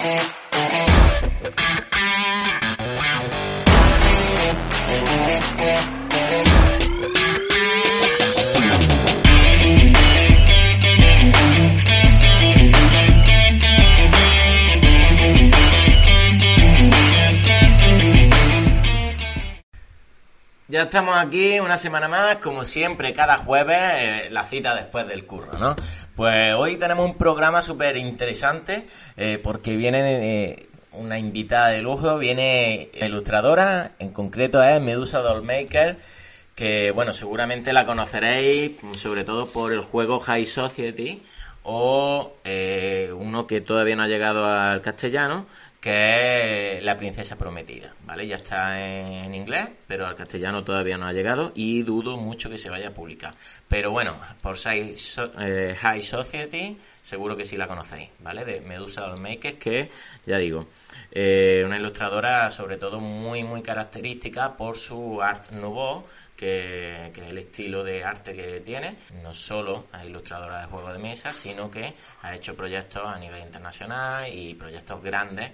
and Ya estamos aquí una semana más, como siempre, cada jueves, eh, la cita después del curro, ¿no? Pues hoy tenemos un programa súper interesante eh, porque viene eh, una invitada de lujo, viene ilustradora, en concreto es Medusa Dollmaker, que, bueno, seguramente la conoceréis sobre todo por el juego High Society o uno que todavía no ha llegado al castellano, que es La princesa prometida, ¿vale? Ya está en inglés, pero al castellano todavía no ha llegado y dudo mucho que se vaya a publicar. Pero bueno, por eh, High Society seguro que sí la conocéis, ¿vale? De Medusa Makers, que ya digo, eh, una ilustradora sobre todo muy muy característica por su art nouveau, que, es el estilo de arte que tiene. No solo es ilustradora de juegos de mesa, sino que ha hecho proyectos a nivel internacional y proyectos grandes,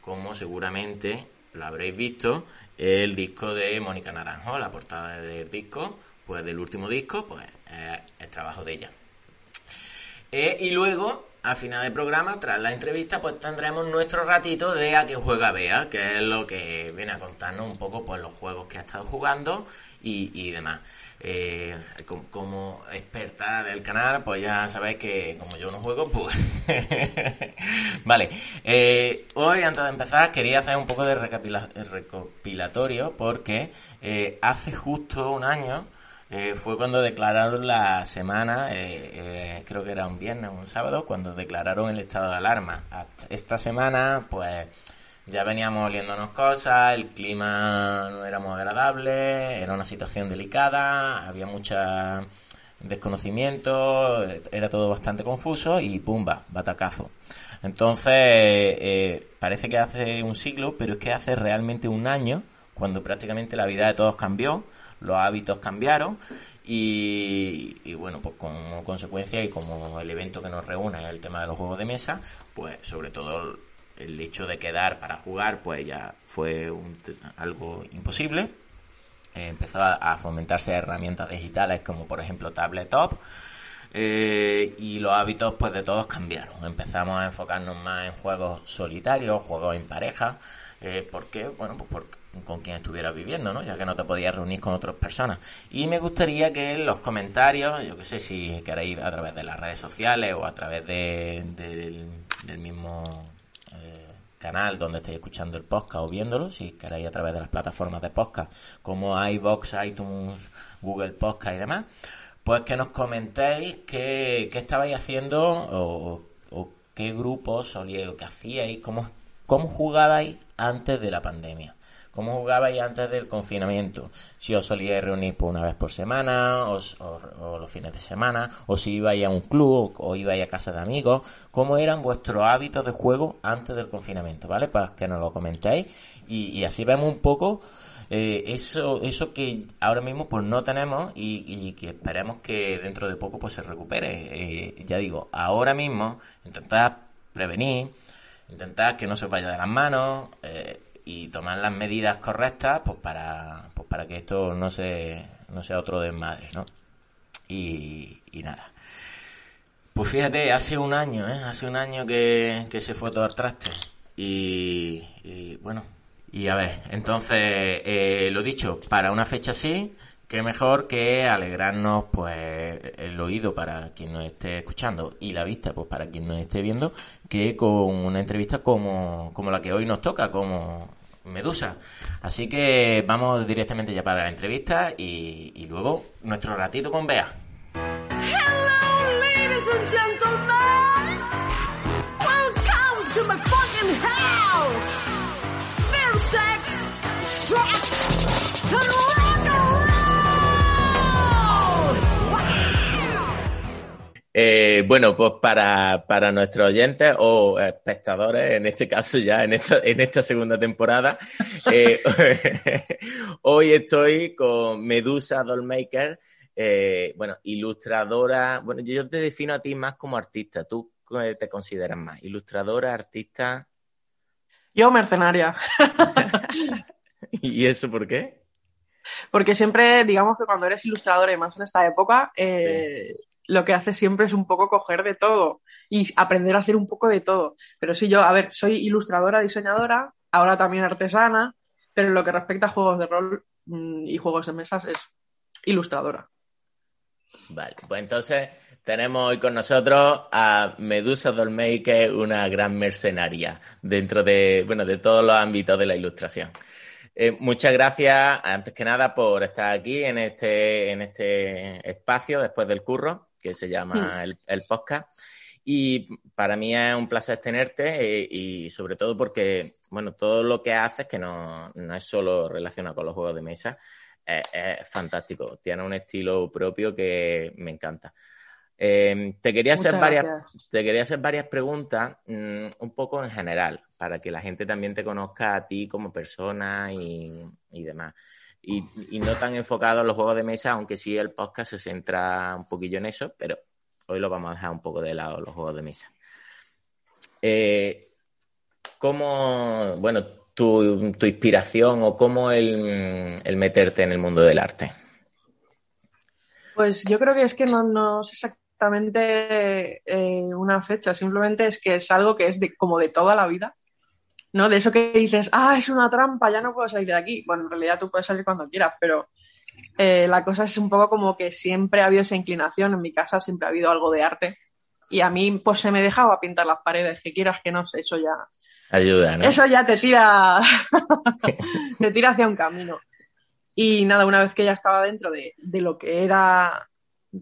como seguramente lo habréis visto, el disco de Mónica Naranjo, la portada del disco, pues del último disco, pues es el trabajo de ella. Eh, y luego al final del programa, tras la entrevista, pues tendremos nuestro ratito de a qué juega Bea, que es lo que viene a contarnos un poco pues los juegos que ha estado jugando y, demás. Eh, como, experta del canal, pues ya sabéis que como yo no juego, pues... vale, eh, hoy antes de empezar quería hacer un poco de recopilatorio porque eh, hace justo un año eh, fue cuando declararon la semana, eh, eh, creo que era un viernes o un sábado, cuando declararon el estado de alarma. Esta semana, pues ya veníamos oliéndonos cosas, el clima no era muy agradable, era una situación delicada, había mucha desconocimiento, era todo bastante confuso y pumba, batacazo. Entonces, parece que hace un siglo, pero es que hace realmente un año, cuando prácticamente la vida de todos cambió, los hábitos cambiaron y, bueno, pues como consecuencia y como el evento que nos reúne es el tema de los juegos de mesa, pues sobre todo el hecho de quedar para jugar, pues ya fue algo imposible. empezó a, fomentarse herramientas digitales como por ejemplo Tabletop. Eh, y los hábitos pues de todos cambiaron. Empezamos a enfocarnos más en juegos solitarios, juegos en pareja. Eh, ¿Por qué? Bueno, pues porque con quien estuvieras viviendo, ¿no? Ya que no te podías reunir con otras personas. Y me gustaría que en los comentarios, yo que sé, si queréis a través de las redes sociales o a través de, del mismo eh, canal donde estéis escuchando el podcast o viéndolo, si queréis a través de las plataformas de podcast como iBox, iTunes, Google Podcast y demás, pues que nos comentéis qué, qué estabais haciendo o, qué grupos solíais o qué hacíais, cómo, cómo jugabais antes de la pandemia cómo jugabais antes del confinamiento, si os solíais reunir por una vez por semana o, los fines de semana, o si ibais a un club o, ibais a casa de amigos, cómo eran vuestros hábitos de juego antes del confinamiento, ¿vale? Para que nos lo comentéis y, así vemos un poco eh, eso, eso que ahora mismo pues no tenemos y, que esperemos que dentro de poco pues se recupere. Eh, ya digo, ahora mismo intentad prevenir, intentad que no se vaya de las manos, eh, y tomar las medidas correctas pues para, pues para que esto no, se, no sea otro desmadre, ¿no? Y, nada. Pues fíjate, hace un año, ¿eh? Hace un año que, que se fue todo al traste. Y bueno, y a ver, entonces, eh, lo dicho, para una fecha así, qué mejor que alegrarnos pues el oído para quien nos esté escuchando y la vista pues para quien nos esté viendo que con una entrevista como, como la que hoy nos toca, como Medusa. Así que vamos directamente ya para la entrevista y, luego nuestro ratito con Bea. to my fucking house. Eh, bueno, pues para, para nuestros oyentes o espectadores, en este caso ya en esta, en esta segunda temporada, eh, hoy estoy con Medusa Dollmaker, eh, bueno, ilustradora, bueno, yo te defino a ti más como artista, ¿tú te consideras más? ¿Ilustradora, artista? Yo, mercenaria. ¿Y eso por qué? Porque siempre, digamos que cuando eres ilustradora y más en esta época, eh, lo que haces siempre es un poco coger de todo y aprender a hacer un poco de todo. Pero sí, yo, a ver, soy ilustradora, diseñadora, ahora también artesana, pero en lo que respecta a juegos de rol mm, y juegos de mesas es ilustradora. Vale, pues entonces tenemos hoy con nosotros a Medusa Dollmaker, una gran mercenaria dentro de, bueno, de todos los ámbitos de la ilustración. Eh, muchas gracias, antes que nada, por estar aquí en este, en este espacio después del curro, que se llama el, el podcast. Y para mí es un placer tenerte eh, y sobre todo porque, bueno, todo lo que haces, que no, no es solo relacionado con los juegos de mesa, es, es fantástico. Tiene un estilo propio que me encanta. Eh, te, quería hacer varias, gracias. te quería hacer varias preguntas, mm, un poco en general, para que la gente también te conozca a ti como persona y, y demás. Y, y no tan enfocado en los juegos de mesa, aunque sí el podcast se centra un poquillo en eso, pero hoy lo vamos a dejar un poco de lado, los juegos de mesa. Eh, ¿Cómo, bueno, tu, tu inspiración o cómo el, el meterte en el mundo del arte? Pues yo creo que es que no, no es exactamente eh, una fecha, simplemente es que es algo que es de, como de toda la vida, ¿no? De eso que dices, ah, es una trampa, ya no puedo salir de aquí. Bueno, en realidad tú puedes salir cuando quieras, pero eh, la cosa es un poco como que siempre ha habido esa inclinación, en mi casa siempre ha habido algo de arte y a mí pues se me dejaba pintar las paredes, que quieras que no sé, eso ya, Ayuda, ¿no? eso ya te tira, te tira hacia un camino. Y nada, una vez que ya estaba dentro de, de lo que era,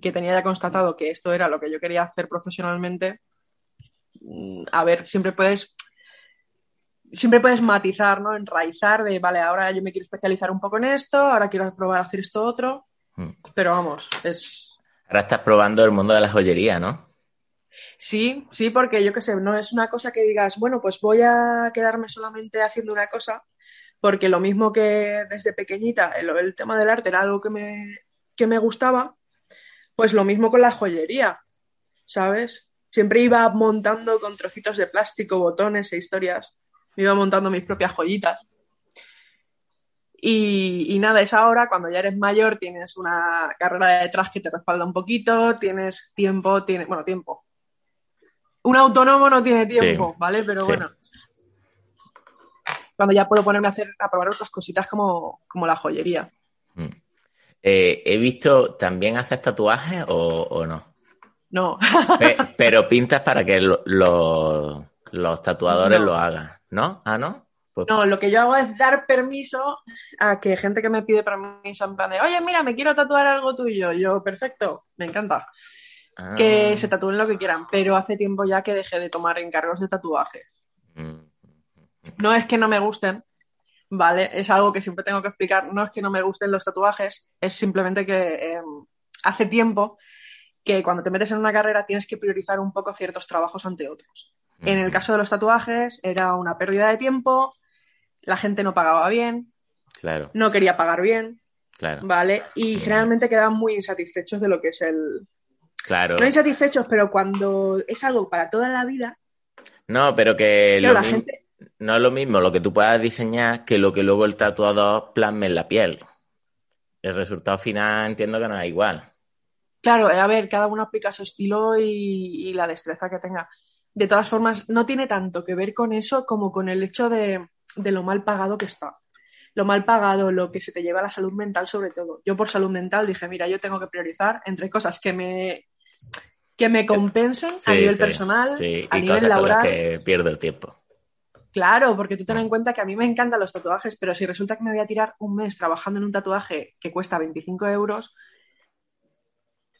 que tenía ya constatado que esto era lo que yo quería hacer profesionalmente, mm, a ver, siempre puedes, siempre puedes matizar, ¿no? Enraizar de, vale, ahora yo me quiero especializar un poco en esto, ahora quiero probar a hacer esto otro, Mm. pero vamos, es, Ahora estás probando el mundo de la joyería, ¿no? Sí, sí, porque yo qué sé, no es una cosa que digas, bueno, pues voy a quedarme solamente haciendo una cosa, porque lo mismo que desde pequeñita el, el tema del arte era algo que me, que me gustaba, pues lo mismo con la joyería, ¿sabes? Siempre iba montando con trocitos de plástico, botones e historias, me iba montando mis propias joyitas. Y, y nada, es ahora cuando ya eres mayor, tienes una carrera detrás que te respalda un poquito, tienes tiempo, tienes, bueno, tiempo, un autónomo no tiene tiempo, Sí, ¿vale? Pero sí. bueno. Cuando ya puedo ponerme a hacer, a probar otras cositas como, como la joyería. Mm. Eh, he visto, ¿también haces tatuajes o, o no? No. Pe- pero pintas para que lo- lo- los tatuadores No. lo hagan, ¿no? ¿Ah, no? Pues, No, lo que yo hago es dar permiso a que gente que me pide permiso en plan de, oye, mira, me quiero tatuar algo tuyo. Yo, perfecto, me encanta. ah, Que se tatúen lo que quieran, pero hace tiempo ya que dejé de tomar encargos de tatuajes. mm, No es que no me gusten, ¿vale? Es algo que siempre tengo que explicar. No es que no me gusten los tatuajes, es simplemente que eh, hace tiempo que cuando te metes en una carrera tienes que priorizar un poco ciertos trabajos ante otros. En el caso de los tatuajes era una pérdida de tiempo, la gente no pagaba bien, Claro, no quería pagar bien, claro, ¿vale? Y generalmente quedaban muy insatisfechos de lo que es el... claro. No insatisfechos, pero cuando es algo para toda la vida, No, pero que claro, lo la mismo- gente... no es lo mismo lo que tú puedas diseñar que lo que luego el tatuador plasme en la piel. El resultado final entiendo que no es igual. Claro, eh, a ver, cada uno aplica su estilo y, y la destreza que tenga. De todas formas, no tiene tanto que ver con eso como con el hecho de, de lo mal pagado que está. Lo mal pagado, lo que se te lleva a la salud mental sobre todo. Yo por salud mental dije, mira, yo tengo que priorizar entre cosas que me, que me compensen a nivel sí, personal, sí, a y nivel cosas con las laboral. que pierdo el tiempo. Claro, porque tú ten en cuenta que a mí me encantan los tatuajes, pero si resulta que me voy a tirar un mes trabajando en un tatuaje que cuesta 25 euros,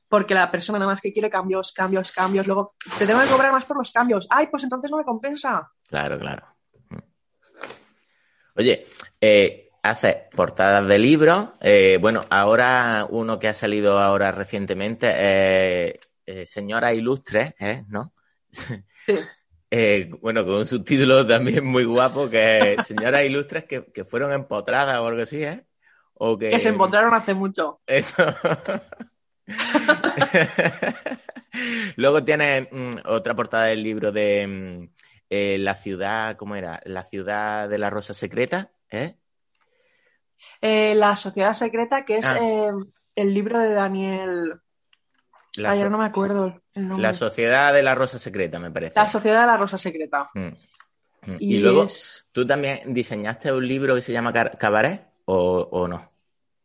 porque la persona nada más que quiere cambios, cambios, cambios, luego te tengo que cobrar más por los cambios. Ay, pues entonces no me compensa. Claro, claro. Mm. Oye, eh, haces portadas de libros. eh, bueno, ahora uno que ha salido ahora recientemente, eh, eh, Señora Ilustre, ¿eh? ¿no? Sí. Eh, bueno, con un subtítulo también muy guapo, que es Señoras Ilustres que, que fueron empotradas o algo así, ¿eh? O que, Que se encontraron hace mucho. Eso. Luego tienes mm, otra portada del libro de mm, eh, la ciudad, ¿cómo era? La ciudad de la rosa secreta, ¿eh? Eh, la Sociedad Secreta, que es Ah. el libro de Daniel. La, Ay, so- no me acuerdo el nombre. la sociedad de la rosa secreta, me parece. La Sociedad de la Rosa Secreta. Mm. Mm. Y, Y, luego, es- ¿tú también diseñaste un libro que se llama Cabaret o, o no?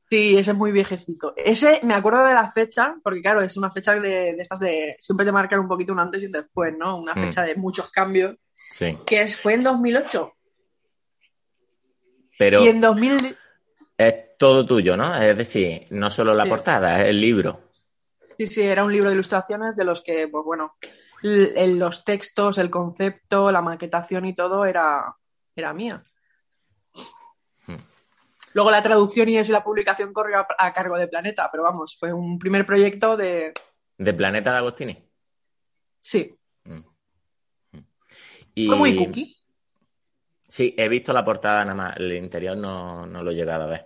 Sí, ese es muy viejecito. Ese me acuerdo de la fecha, porque claro, es una fecha de, de estas de. Siempre te marcan un poquito un antes y un después, ¿no? Una Mm. fecha de muchos cambios. Sí. Que es, fue en 2008. Pero Y en 2000. es todo tuyo, ¿no? Es decir, no solo la Sí. portada, es el libro. Sí, sí, era un libro de ilustraciones de los que, pues bueno, los textos, el concepto, la maquetación y todo era, era mía. Hmm. Luego la traducción y eso y la publicación corrió a, a cargo de Planeta, pero vamos, fue un primer proyecto de... De Planeta de Agostini. Sí, Mm. Mm. Y... fue muy cookie. Sí, he visto la portada nada más, el interior no, no lo he llegado a ver.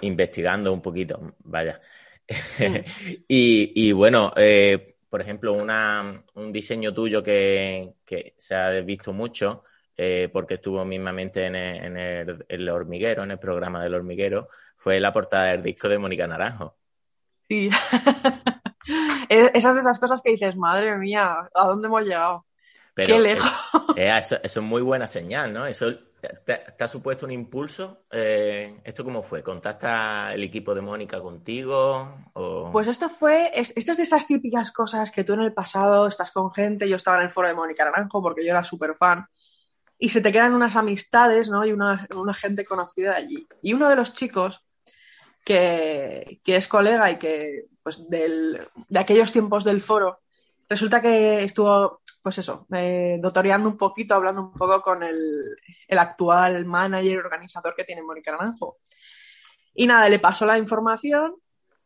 Investigando un poquito, vaya. y, y bueno, eh, por ejemplo, una, un diseño tuyo que, que se ha visto mucho, eh, porque estuvo mismamente en el, en el- el hormiguero, en el programa del hormiguero, fue la portada del disco de Mónica Naranjo. Sí. Es- Esas de esas cosas que dices, madre mía, ¿a dónde hemos llegado? Pero, Qué lejos. eh, eh, eso, eso es muy buena señal, ¿no? Eso te, ha supuesto un impulso. Eh, ¿Esto cómo fue? ¿Contacta el equipo de Mónica contigo? Pues esto fue, es, esto es de esas típicas cosas que tú en el pasado estás con gente, yo estaba en el foro de Mónica Naranjo porque yo era súper fan, y se te quedan unas amistades, ¿no? Y una, gente conocida allí. Y uno de los chicos que, que es colega y que, pues, de aquellos tiempos del foro, resulta que estuvo, pues eso, eh, dotoreando un poquito, hablando un poco con el, el actual manager, organizador que tiene Mónica Naranjo. Y nada, le pasó la información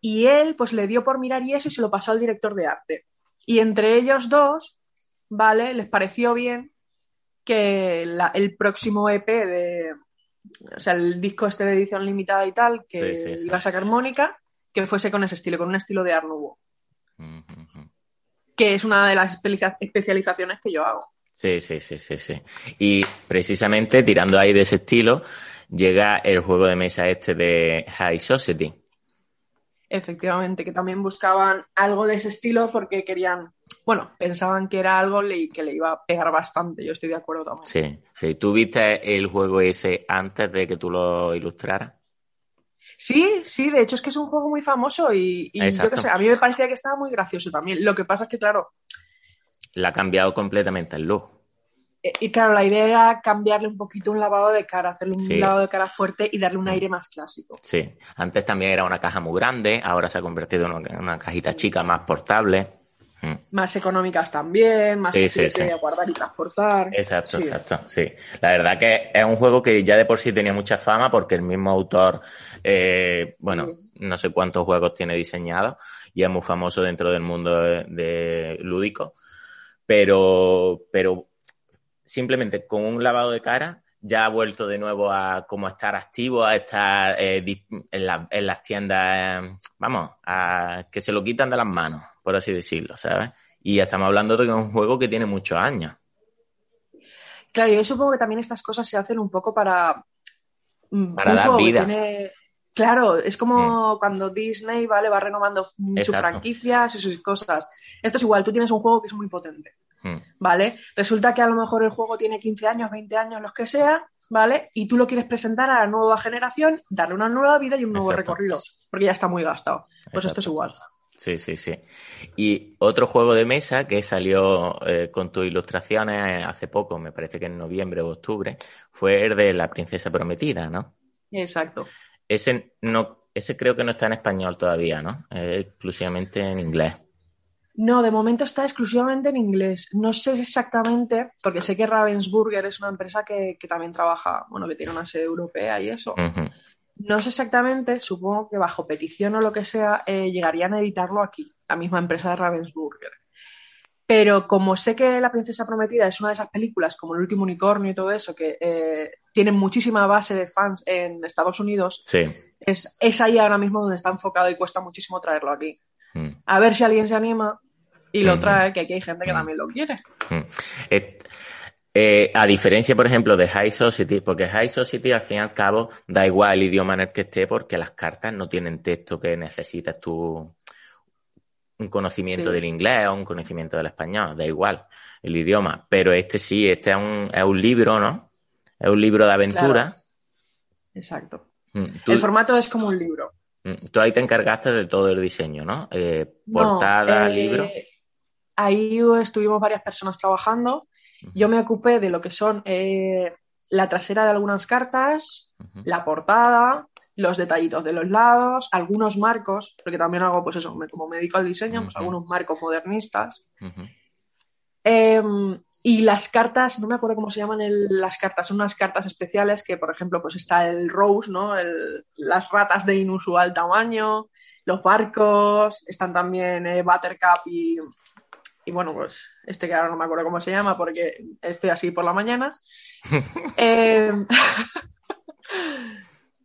y él pues le dio por mirar y eso y se lo pasó al director de arte. Y entre ellos dos, ¿vale? Les pareció bien que la- el próximo EP de, o sea, el disco este de edición limitada y tal, que Sí, sí, sí. iba a sacar Mónica, que fuese con ese estilo, con un estilo de Art Nouveau. Que es una de las especia- especializaciones que yo hago. Sí, sí, sí, sí, sí. Y precisamente tirando ahí de ese estilo, llega el juego de mesa este de High Society. Efectivamente, que también buscaban algo de ese estilo porque querían, bueno, pensaban que era algo que le iba a pegar bastante, yo estoy de acuerdo también. Sí, sí. ¿Tú viste el juego ese antes de que tú lo ilustraras? Sí, sí, de hecho es que es un juego muy famoso y, y yo qué sé, a mí me parecía que estaba muy gracioso también. Lo que pasa es que, claro, La ha cambiado completamente el look. eh, y claro, la idea era cambiarle un poquito un lavado de cara, hacerle un Sí. lavado de cara fuerte y darle un Mm. aire más clásico. Sí. Antes también era una caja muy grande, ahora se ha convertido en una, una cajita chica más portable. Mm. Más económicas también, más Sí, fáciles sí, sí. de guardar y transportar. Exacto, Sí. exacto, sí. La verdad que es un juego que ya de por sí tenía mucha fama porque el mismo autor, eh, bueno, no sé cuántos juegos tiene diseñados y es muy famoso dentro del mundo de, de lúdico, pero, pero simplemente con un lavado de cara ya ha vuelto de nuevo a como estar activo, a estar eh, en, la- en las tiendas, eh, vamos, a que se lo quitan de las manos, por así decirlo, ¿sabes? Y estamos hablando de que es un juego que tiene muchos años. Claro, yo supongo que también estas cosas se hacen un poco para. mm, Para dar vida. tiene- Claro, es como cuando Disney, ¿vale? Va renovando mm, sus franquicias y sus cosas. Esto es igual, tú tienes un juego que es muy potente. Mm. ¿vale? Resulta que a lo mejor el juego tiene 15 años, 20 años, los que sea, ¿vale? Y tú lo quieres presentar a la nueva generación, darle una nueva vida y un nuevo Exacto. recorrido, porque ya está muy gastado. Pues esto es igual. Sí, sí, sí. Y otro juego de mesa que salió eh, con tus ilustraciones hace poco, me parece que en noviembre o octubre, fue el de La Princesa Prometida, ¿no? Exacto. Ese no ese creo que no está en español todavía, ¿no? Es exclusivamente en inglés. No, de momento está exclusivamente en inglés. No sé exactamente, porque sé que Ravensburger es una empresa que, que también trabaja, bueno, que tiene una sede europea y eso. No sé exactamente, supongo que bajo petición o lo que sea, eh, llegarían a editarlo aquí, la misma empresa de Ravensburger. Pero como sé que La Princesa Prometida es una de esas películas, como El último unicornio y todo eso, que eh, tienen muchísima base de fans en Estados Unidos, Sí. es, es ahí ahora mismo donde está enfocado y cuesta muchísimo traerlo aquí. Mm. A ver si alguien se anima y lo Ujú. trae, que aquí hay gente que Ujú. también lo quiere. Mm. Eh, eh, a diferencia, por ejemplo, de High Society, porque High Society al fin y al cabo da igual el idioma en el que esté, porque las cartas no tienen texto que necesitas tú un conocimiento Sí. del inglés o un conocimiento del español, da igual el idioma. Pero este sí, este es un, es un libro, ¿no? Es un libro de aventura. Exacto. Mm, Tú, El formato es como un libro. Mm, tú ahí te encargaste de todo el diseño, ¿no? Eh, No, portada, eh, libro. Ahí estuvimos varias personas trabajando. Yo me ocupé de lo que son eh, la trasera de algunas cartas, la portada, los detallitos de los lados, algunos marcos, porque también hago, pues eso, me- como me dedico al diseño, pues algunos marcos modernistas. Eh, y las cartas, no me acuerdo cómo se llaman el- las cartas, son unas cartas especiales que, por ejemplo, pues está el Rose, ¿no? El- las ratas de inusual tamaño, los barcos, están también eh, Buttercup y, y, bueno, pues este que ahora no me acuerdo cómo se llama porque estoy así por la mañana. Eh,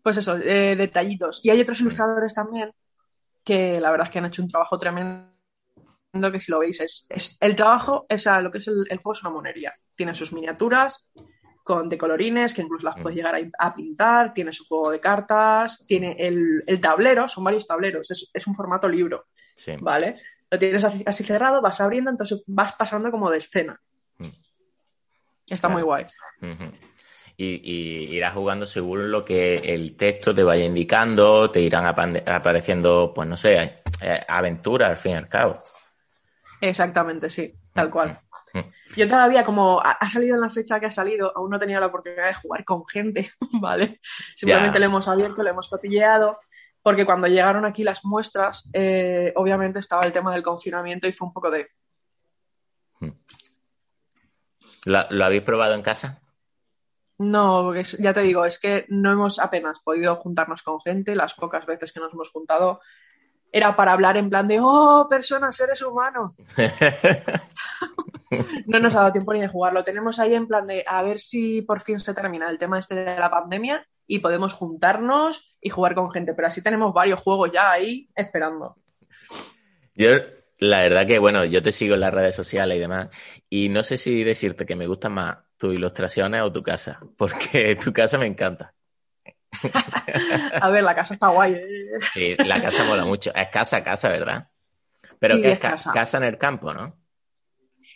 pues eso, eh, detallitos. Y hay otros ilustradores también que la verdad es que han hecho un trabajo tremendo que si lo veis es, es- el trabajo, o sea, lo que es el, el juego es una monería. Tiene sus miniaturas con de colorines que incluso las Mm. puedes llegar a, a pintar, tiene su juego de cartas, tiene el, el tablero, son varios tableros, es, es un formato libro, Sí. ¿vale? Lo tienes así, así cerrado, vas abriendo, entonces vas pasando como de escena. Mm. Está Claro. muy guay. Y, y irás jugando según lo que el texto te vaya indicando, te irán apareciendo, pues no sé, eh, aventuras al fin y al cabo. Exactamente, sí, tal cual. Mm. Yo todavía, como ha, salido en la fecha que ha salido, aún no he tenido la oportunidad de jugar con gente, ¿vale? Simplemente Ya. lo hemos abierto, lo hemos cotilleado, porque cuando llegaron aquí las muestras, eh, obviamente estaba el tema del confinamiento y fue un poco de... ¿Lo, lo habéis probado en casa? No, porque ya te digo, es que no hemos apenas podido juntarnos con gente, las pocas veces que nos hemos juntado era para hablar en plan de, oh, personas, seres humanos. No nos ha dado tiempo ni de jugarlo. Tenemos ahí en plan de a ver si por fin se termina el tema este de la pandemia y podemos juntarnos y jugar con gente. Pero así tenemos varios juegos ya ahí esperando. Yo, la verdad que, bueno, yo te sigo en las redes sociales y demás, y no sé si decirte que me gustan más tus ilustraciones o tu casa, porque tu casa me encanta. A ver, la casa está guay. ¿eh? Sí, la casa mola mucho. Es casa, casa, ¿verdad? Pero Sí, que es es ca- casa. casa en el campo, ¿no?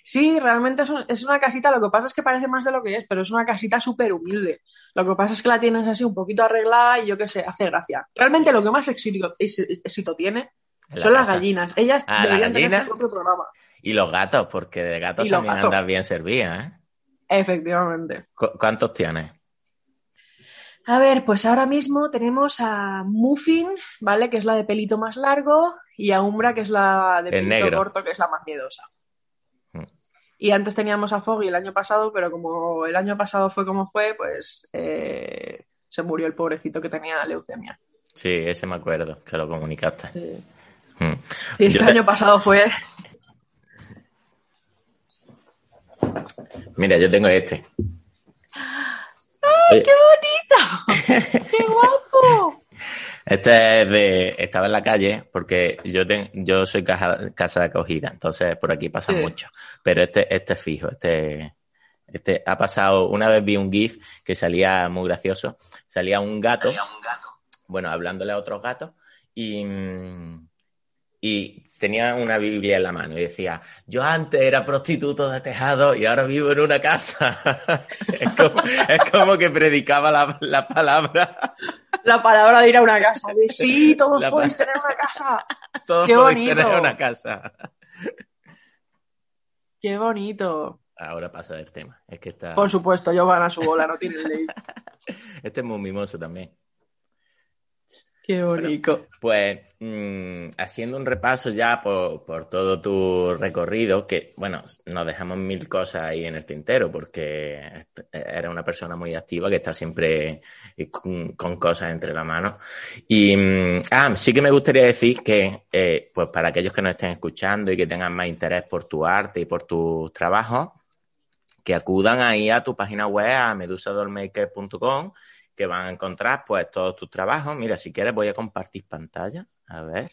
Sí, realmente es, un- es una casita, lo que pasa es que parece más de lo que es, pero es una casita súper humilde. Lo que pasa es que la tienes así un poquito arreglada y yo qué sé, hace gracia. Realmente lo que más éxito, tiene la son las gallinas. Ellas Ah, deberían tener su propio programa. Y los gatos, porque de gatos Y también gatos. andas bien servida, ¿eh? Efectivamente. ¿Cu- ¿Cuántos tienes? A ver, pues ahora mismo tenemos a Muffin, ¿vale? Que es la de pelito más largo, y a Umbra, que es la de El pelito negro. corto, que es la más miedosa. Mm. Y antes teníamos a Foggy el año pasado, pero como el año pasado fue como fue, pues eh, se murió el pobrecito que tenía leucemia. Sí, ese me acuerdo, que lo comunicaste. Sí, Mm. Sí, este Yo- año pasado fue... Mira, yo tengo este. ¡Ay, Oye, qué bonito! ¡Qué guapo! Este es de. Estaba en la calle porque yo ten- yo soy caja- casa de acogida, entonces por aquí pasa Sí. mucho. Pero este, este es fijo, este, este ha pasado. Una vez vi un GIF que salía muy gracioso. Salía un gato, bueno, hablándole a otros gatos, y, mm, y tenía una Biblia en la mano y decía: Yo antes era prostituto de tejado y ahora vivo en una casa. es, como, es como que predicaba la, la palabra. La palabra de ir a una casa. De sí, todos La podéis tener una casa. Todos ¡Qué podéis bonito! tener una casa. ¡Qué bonito! Ahora pasa del tema. Es que está. Por supuesto, yo van a su bola, no tienen ley. Este es muy mimoso también. Qué bonito. Pues mm, haciendo un repaso ya por, por todo tu recorrido, que bueno, nos dejamos mil cosas ahí en el tintero, porque eres una persona muy activa que está siempre con, con cosas entre la mano. Y mm, ah, sí que me gustaría decir que, eh, pues para aquellos que nos estén escuchando y que tengan más interés por tu arte y por tus trabajos, que acudan ahí a tu página web, a medusadolmaker.com que van a encontrar pues todos tus trabajos. Mira, si quieres voy a compartir pantalla, a ver,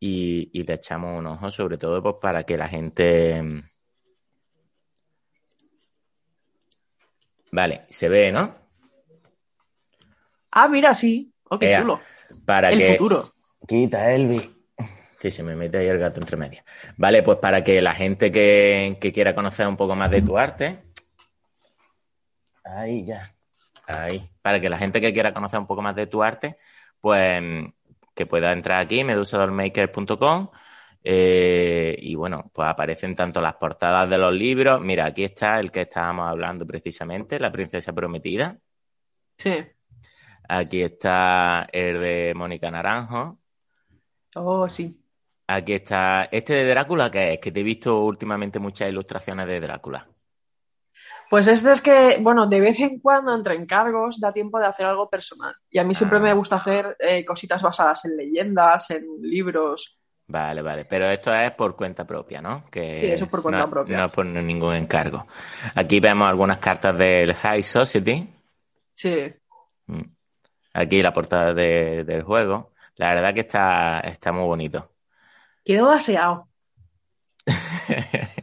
y, y le echamos un ojo, sobre todo pues para que la gente... Vale, se ve, ¿no? Ah, mira, sí. Qué Ea, chulo. Para El que... futuro. Quita, Elvi. Que se me mete ahí el gato entre medias. Vale, pues para que la gente que, que quiera conocer un poco más de tu arte. Ahí ya. Ahí. Para que la gente que quiera conocer un poco más de tu arte, pues que pueda entrar aquí, medusadolmaker.com. Eh, y bueno, pues aparecen tanto las portadas de los libros. Mira, aquí está el que estábamos hablando precisamente, La Princesa Prometida. Sí. Aquí está el de Mónica Naranjo. Oh, sí. Aquí está. ¿Este de Drácula qué es? Que te he visto últimamente muchas ilustraciones de Drácula. Pues este es que, bueno, de vez en cuando entre encargos da tiempo de hacer algo personal. Y a mí siempre Ah. me gusta hacer eh, cositas basadas en leyendas, en libros. Vale, vale. Pero esto es por cuenta propia, ¿no? Que Sí, eso es por cuenta no- propia. No por ningún encargo. Aquí vemos algunas cartas del High Society. Sí. Mm. Aquí la portada de- del juego. La verdad que está, está muy bonito. Quedó aseado.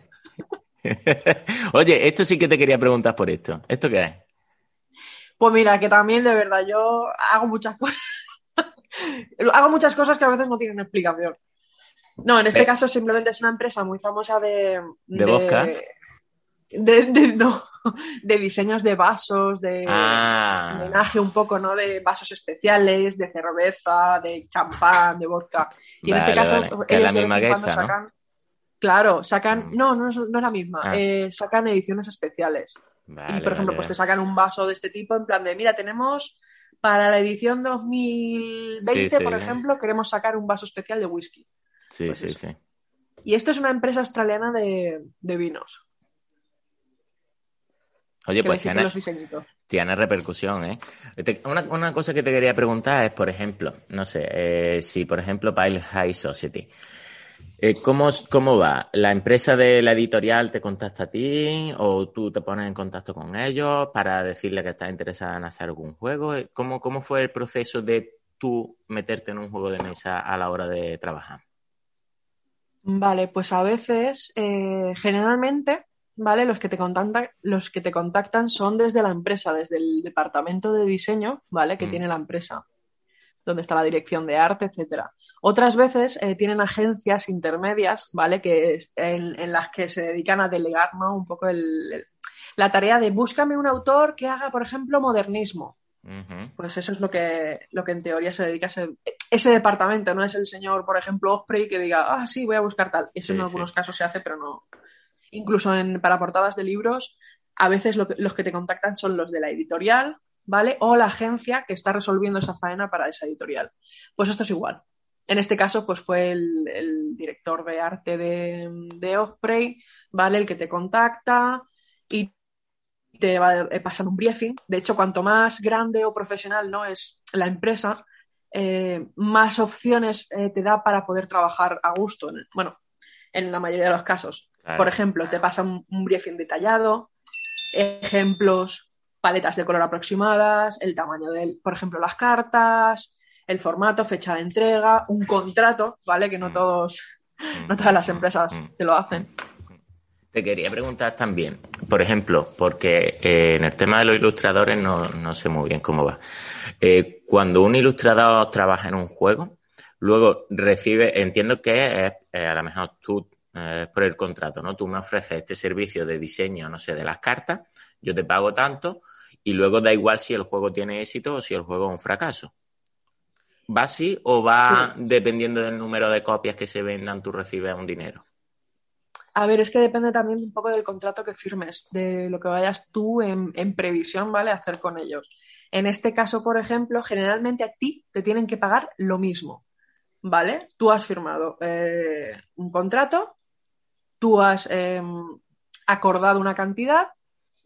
Oye, esto sí que te quería preguntar por esto. ¿Esto qué es? Pues mira, que también de verdad yo hago muchas cosas. hago muchas cosas que a veces no tienen explicación. No, en este Eh. caso simplemente es una empresa muy famosa de. ¿De vodka? de- de- no, de diseños de vasos, de Ah, homenaje un poco, ¿no? De vasos especiales, de cerveza, de champán, de vodka. Y en este caso, vale. Que la de vez misma en que cuando esta, ¿no? Claro, sacan. Mm. No, no es, no es la misma. Ah. Eh, sacan ediciones especiales. vale, y por ejemplo, vale, pues te sacan un vaso de este tipo en plan de, mira, tenemos para la edición 2020, Sí, sí. por ejemplo, queremos sacar un vaso especial de whisky. Sí, pues sí, eso. sí. Y esto es una empresa australiana de, de vinos Oye, que pues tiene, tiene repercusión, ¿eh? Te- Una, una cosa que te quería preguntar es, por ejemplo, no sé, eh, si por ejemplo el High Society, eh, ¿cómo, ¿cómo va? ¿La empresa de la editorial te contacta a ti o tú te pones en contacto con ellos para decirle que estás interesada en hacer algún juego? Eh, ¿Cómo, cómo fue el proceso de tú meterte en un juego de mesa a la hora de trabajar? Vale, pues a veces, eh, generalmente, ¿vale? Los que te contactan, los que te contactan son desde la empresa, desde el departamento de diseño, ¿vale? Que Mm. tiene la empresa, donde está la dirección de arte, etcétera. Otras veces eh, tienen agencias intermedias, ¿vale? Que es- en, en las que se dedican a delegar, ¿no? Un poco el- el- la tarea de búscame un autor que haga, por ejemplo, modernismo. Pues eso es lo que, lo que en teoría se dedica a ese, ese departamento, no es el señor, por ejemplo, Osprey que diga, ah, sí, voy a buscar tal. Eso Sí, en sí. algunos casos se hace, pero no. Incluso en, para portadas de libros, a veces lo que- los que te contactan son los de la editorial, ¿vale? O la agencia que está resolviendo esa faena para esa editorial. Pues esto es igual. En este caso, pues fue el, el director de arte de, de Osprey, ¿vale? El que te contacta y te va eh, pasando un briefing. De hecho, cuanto más grande o profesional no es la empresa, eh, más opciones eh, te da para poder trabajar a gusto. En- bueno, en la mayoría de los casos. Claro. Por ejemplo, te pasa un, un briefing detallado, ejemplos, paletas de color aproximadas, el tamaño del, por ejemplo, las cartas, el formato, fecha de entrega, un contrato, ¿vale? Que no Mm. todos, no todas las empresas Mm. te lo hacen. Te quería preguntar también, por ejemplo, porque eh, en el tema de los ilustradores no, no sé muy bien cómo va. Eh, cuando un ilustrador trabaja en un juego, luego recibe, entiendo que es, eh, a lo mejor tú, por el contrato, ¿no? Tú me ofreces este servicio de diseño, no sé, de las cartas, yo te pago tanto y luego da igual si el juego tiene éxito o si el juego es un fracaso. ¿Va así o va dependiendo del número de copias que se vendan, tú recibes un dinero? A ver, es que depende también un poco del contrato que firmes, de lo que vayas tú en, en previsión, ¿vale? A hacer con ellos. En este caso, por ejemplo, generalmente a ti te tienen que pagar lo mismo, ¿vale? Tú has firmado eh, un contrato, tú has eh, acordado una cantidad,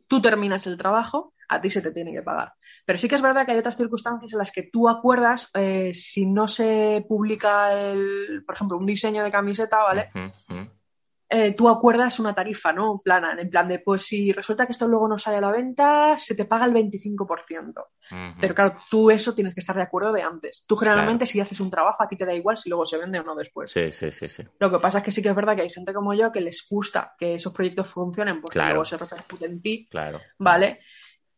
tú terminas el trabajo, a ti se te tiene que pagar. Pero sí que es verdad que hay otras circunstancias en las que tú acuerdas, eh, si no se publica, el, por ejemplo, un diseño de camiseta, ¿vale? Eh, tú acuerdas una tarifa, ¿no? En plan, en plan de, pues si resulta que esto luego no sale a la venta, se te paga el 25%. Ujú. Pero claro, tú eso tienes que estar de acuerdo de antes. Tú generalmente si haces un trabajo, a ti te da igual si luego se vende o no después. Sí, sí, sí, sí. Lo que pasa es que sí que es verdad que hay gente como yo que les gusta que esos proyectos funcionen porque Claro. luego se repercute en ti, Claro. ¿vale?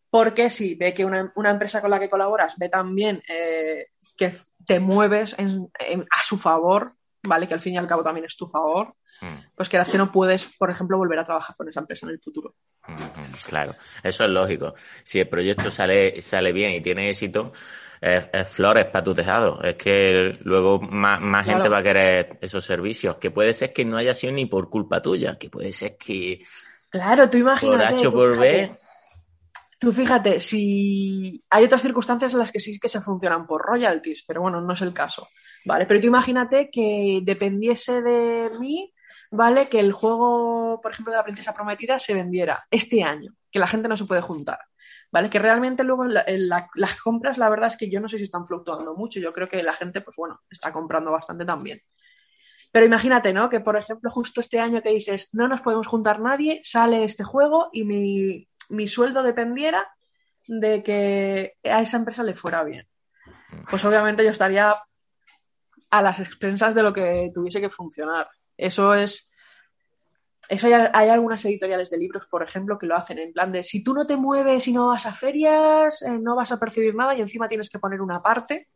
Porque si ve que una, una empresa con la que colaboras ve también eh, que te mueves en- en- a su favor, ¿vale? Que al fin y al cabo también es tu favor, Mm, pues que que no puedes, por ejemplo, volver a trabajar con esa empresa en el futuro. ujú, Claro, eso es lógico. Si el proyecto sale, sale bien y tiene éxito, es, es flores para tu tejado. Es que luego más, más Claro. gente va a querer esos servicios. Que puede ser que no haya sido ni por culpa tuya, que puede ser que Claro, tú por imagínate. H por B. Tú fíjate, si hay otras circunstancias en las que sí que se funcionan por royalties, pero bueno, no es el caso, ¿vale? Pero tú imagínate que dependiese de mí, ¿vale? Que el juego, por ejemplo, de la princesa prometida se vendiera este año, que la gente no se puede juntar, ¿vale? Que realmente luego las compras, la verdad es que yo no sé si están fluctuando mucho, yo creo que la gente, pues bueno, está comprando bastante también. Pero imagínate, ¿no? Que por ejemplo, justo este año que dices, no nos podemos juntar nadie, sale este juego y mi, mi sueldo dependiera de que a esa empresa le fuera bien. Pues obviamente yo estaría a las expensas de lo que tuviese que funcionar. Eso es. Eso hay, hay algunas editoriales de libros, por ejemplo, que lo hacen en plan de si tú no te mueves y no vas a ferias, eh, no vas a percibir nada y encima tienes que poner una parte.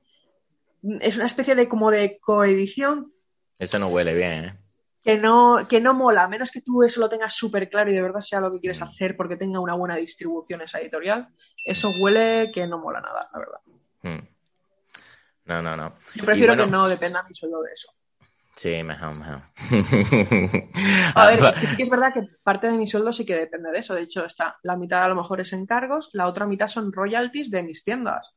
Es una especie de como de coedición Eso no huele bien, ¿eh? Que no, que no mola, a menos que tú eso lo tengas súper claro y de verdad sea lo que quieres hacer porque tenga una buena distribución esa editorial, eso huele que no mola nada, la verdad. Mm. No, no, no. Yo prefiero bueno, que no dependa mi sueldo de eso. Sí, mejor, mejor. A ver, Ah, es que sí que es verdad que parte de mi sueldo sí que depende de eso. De hecho, está, la mitad a lo mejor es encargos, la otra mitad son royalties de mis tiendas.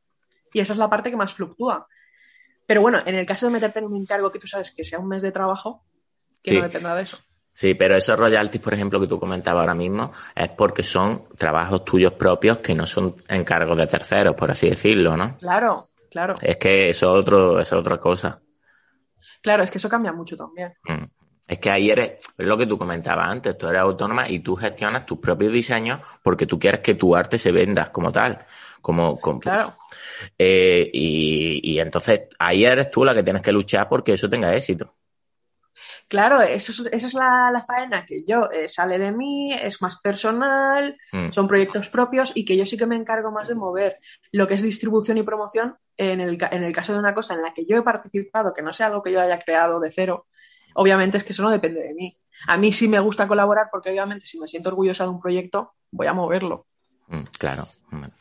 Y esa es la parte que más fluctúa. Pero bueno, en el caso de meterte en un encargo que tú sabes que sea un mes de trabajo, que Sí. no dependa de eso. Sí, pero esos royalties, por ejemplo, que tú comentabas ahora mismo, es porque son trabajos tuyos propios que no son encargos de terceros, por así decirlo, ¿no? Claro, claro. Es que eso es otro, es otra cosa. Claro, es que eso cambia mucho también. Mm. Es que ahí eres, es lo que tú comentabas antes, tú eres autónoma y tú gestionas tus propios diseños porque tú quieres que tu arte se venda como tal, como, como Claro. Eh, y, y entonces ahí eres tú la que tienes que luchar porque eso tenga éxito. Claro, eso es- esa es la, la faena que yo eh, sale de mí, es más personal, Mm. son proyectos propios y que yo sí que me encargo más de mover lo que es distribución y promoción en el, en el caso de una cosa en la que yo he participado, que no sea algo que yo haya creado de cero, obviamente es que eso no depende de mí. A mí sí me gusta colaborar porque obviamente si me siento orgullosa de un proyecto, voy a moverlo. Mm, Claro. Bueno,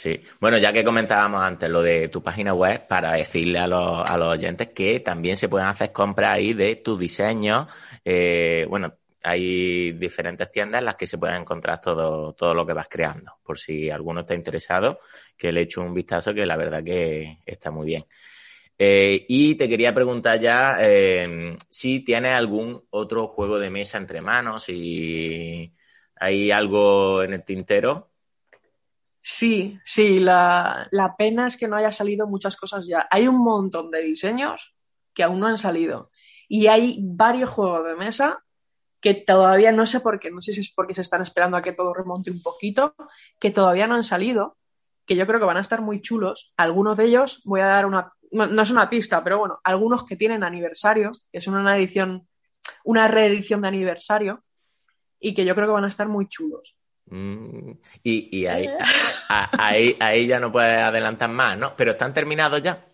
Sí. Bueno, ya que comentábamos antes lo de tu página web, para decirle a los, a los oyentes que también se pueden hacer compras ahí de tus diseños. Eh, bueno, hay diferentes tiendas en las que se pueden encontrar todo, todo lo que vas creando. Por si alguno está interesado, que le eche un vistazo, que la verdad que está muy bien. Eh, y te quería preguntar ya eh, si tienes algún otro juego de mesa entre manos, si hay algo en el tintero. Sí, sí, la, pena es que no haya salido muchas cosas ya. Hay un montón de diseños que aún no han salido. Y hay varios juegos de mesa que todavía no sé por qué, no sé si es porque se están esperando a que todo remonte un poquito, que todavía no han salido, que yo creo que van a estar muy chulos. Algunos de ellos, voy a dar una, no, es una pista, pero bueno, algunos que tienen aniversario, que es una edición, una reedición de aniversario, y que yo creo que van a estar muy chulos. Mm, y, y ahí, a- ahí, ahí ya no puedes adelantar más, ¿no? Pero están terminados ya.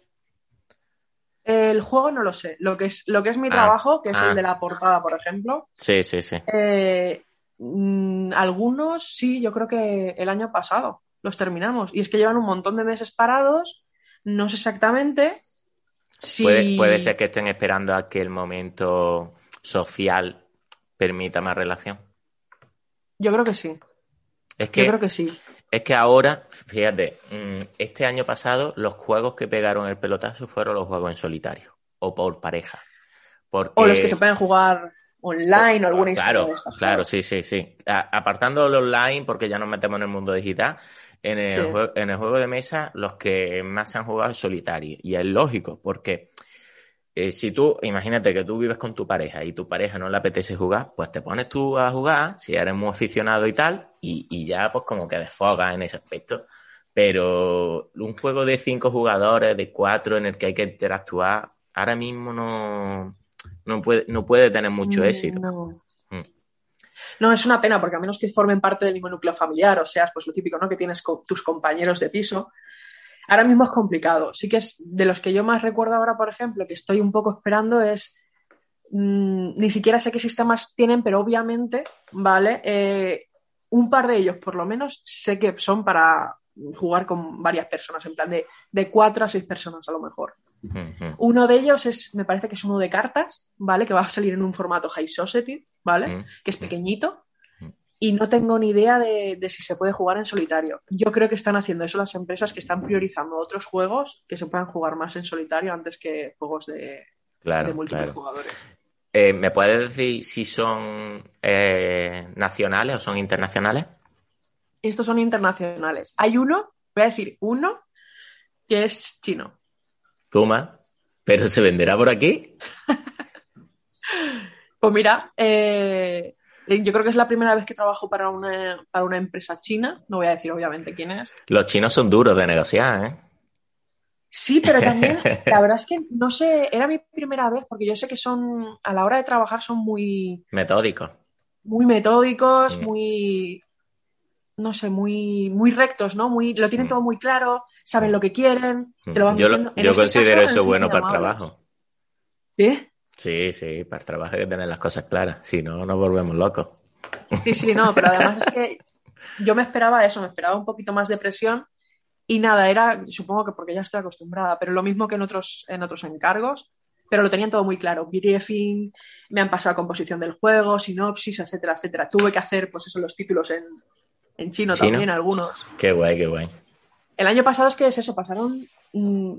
El juego no lo sé. Lo que es, lo que es mi Ah, trabajo, que es ah. el de la portada, por ejemplo, Sí, sí, sí. eh, mm, algunos sí, yo creo que el año pasado los terminamos. Y es que llevan un montón de meses parados, no sé exactamente si... Puede, puede ser que estén esperando a que el momento social permita más relación. Yo creo que sí, Es que yo creo que sí. Es que ahora, fíjate, mm, este año pasado los juegos que pegaron el pelotazo fueron los juegos en solitario o por pareja. Porque... O los que se pueden jugar online o alguna historia Claro, de estas. claro, sí, sí, sí. A- Apartando lo online, porque ya nos metemos en el mundo digital, en el, Sí. jue- en el juego de mesa los que más se han jugado es solitario. Y es lógico, porque eh, si tú, imagínate que tú vives con tu pareja y tu pareja no le apetece jugar, pues te pones tú a jugar, si eres muy aficionado y tal, y, y ya pues como que desfogas en ese aspecto. Pero un juego de cinco jugadores, de cuatro, en el que hay que interactuar, ahora mismo no, no, puede, no puede tener mucho éxito. No. Mm. No, es una pena, porque a menos que formen parte del mismo núcleo familiar, o seas pues lo típico, ¿no? Que tienes tus compañeros de piso. Ahora mismo es complicado. Sí que es de los que yo más recuerdo ahora, por ejemplo, que estoy un poco esperando es. mm, ni siquiera sé qué sistemas tienen, pero obviamente, ¿vale? Eh, un par de ellos, por lo menos, sé que son para jugar con varias personas, en plan de, de cuatro a seis personas a lo mejor. Uno de ellos es, me parece que es uno de cartas, ¿vale? Que va a salir en un formato High Society, ¿vale? Que es pequeñito. Y no tengo ni idea de, de si se puede jugar en solitario. Yo creo que están haciendo eso las empresas que están priorizando otros juegos que se puedan jugar más en solitario antes que juegos de, Claro, de múltiples claro. jugadores. Eh, ¿Me puedes decir si son eh, nacionales o son internacionales? Estos son internacionales. Hay uno, voy a decir uno, que es chino. Toma. ¿Pero se venderá por aquí? Pues mira, eh, yo creo que es la primera vez que trabajo para una, para una empresa china. No voy a decir obviamente quién es. Los chinos son duros de negociar, ¿eh? Sí, pero también, la verdad es que no sé, era mi primera vez, porque yo sé que son, a la hora de trabajar, son muy, Metódicos. muy metódicos, Mm. muy, no sé, muy, muy rectos, ¿no? Muy, lo tienen Mm. todo muy claro, saben lo que quieren, te lo van Yo, lo- diciendo. En yo este considero caso, eso bueno para el trabajo. ¿Sí? Sí, sí, para el trabajo hay que tener las cosas claras. Si no, nos volvemos locos. Sí, sí, no, pero además es que yo me esperaba eso, me esperaba un poquito más de presión y nada, era, supongo que porque ya estoy acostumbrada, pero lo mismo que en otros, en otros encargos, pero lo tenían todo muy claro, briefing, me han pasado composición del juego, sinopsis, etcétera, etcétera. Tuve que hacer, pues eso, los títulos en, en chino, ¿Chino? también, algunos. Qué guay, qué guay. El año pasado es que es eso, pasaron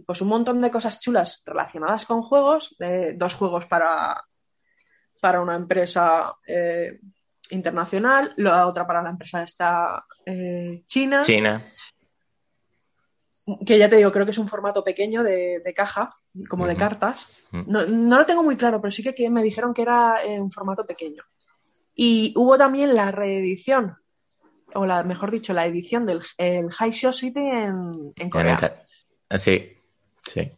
pues un montón de cosas chulas relacionadas con juegos, eh, dos juegos para, para una empresa eh, internacional, la otra para la empresa esta eh, china, China. que ya te digo, creo que es un formato pequeño de, de caja, como de cartas. No, no lo tengo muy claro, pero sí que, que me dijeron que era eh, un formato pequeño. Y hubo también la reedición, o la, mejor dicho, la edición del el High Society en En Corea. Ah, sí, sí.